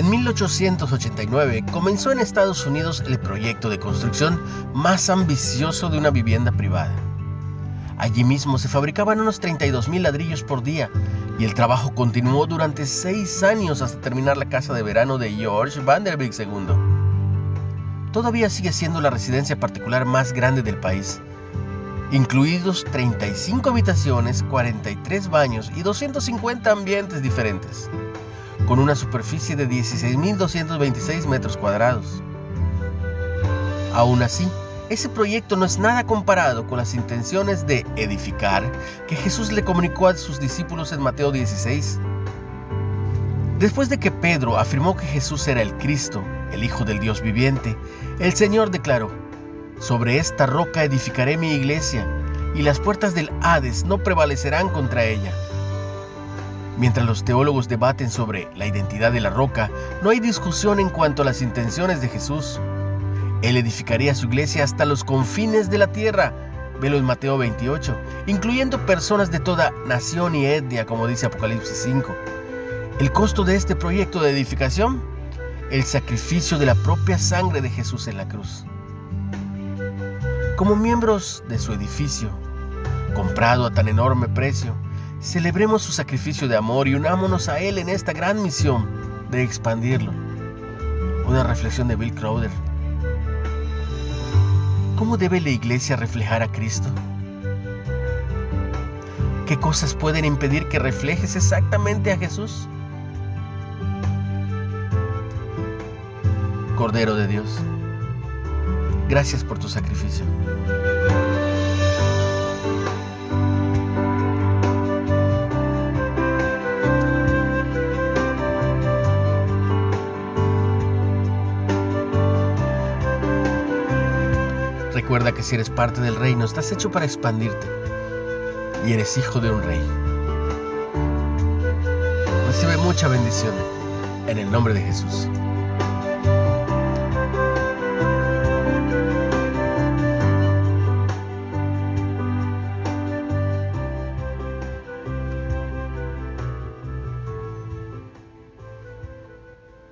En 1889 comenzó en Estados Unidos el proyecto de construcción más ambicioso de una vivienda privada. Allí mismo se fabricaban unos 32.000 ladrillos por día y el trabajo continuó durante seis años hasta terminar la casa de verano de George Vanderbilt II. Todavía sigue siendo la residencia particular más grande del país, incluidos 35 habitaciones, 43 baños y 250 ambientes diferentes, con una superficie de 16.226 metros cuadrados. Aún así, ese proyecto no es nada comparado con las intenciones de edificar que Jesús le comunicó a sus discípulos en Mateo 16. Después de que Pedro afirmó que Jesús era el Cristo, el Hijo del Dios viviente, el Señor declaró, Sobre esta roca edificaré mi iglesia, y las puertas del Hades no prevalecerán contra ella. Mientras los teólogos debaten sobre la identidad de la roca, no hay discusión en cuanto a las intenciones de Jesús. Él edificaría su iglesia hasta los confines de la tierra. Velo en Mateo 28, incluyendo personas de toda nación y etnia, como dice Apocalipsis 5. El costo de este proyecto de edificación, el sacrificio de la propia sangre de Jesús en la cruz. Como miembros de su edificio, comprado a tan enorme precio, celebremos su sacrificio de amor y unámonos a Él en esta gran misión de expandirlo. Una reflexión de Bill Crowder. ¿Cómo debe la iglesia reflejar a Cristo? ¿Qué cosas pueden impedir que reflejes exactamente a Jesús? Cordero de Dios, gracias por tu sacrificio. Recuerda que si eres parte del reino, estás hecho para expandirte y eres hijo de un rey. Recibe mucha bendición en el nombre de Jesús.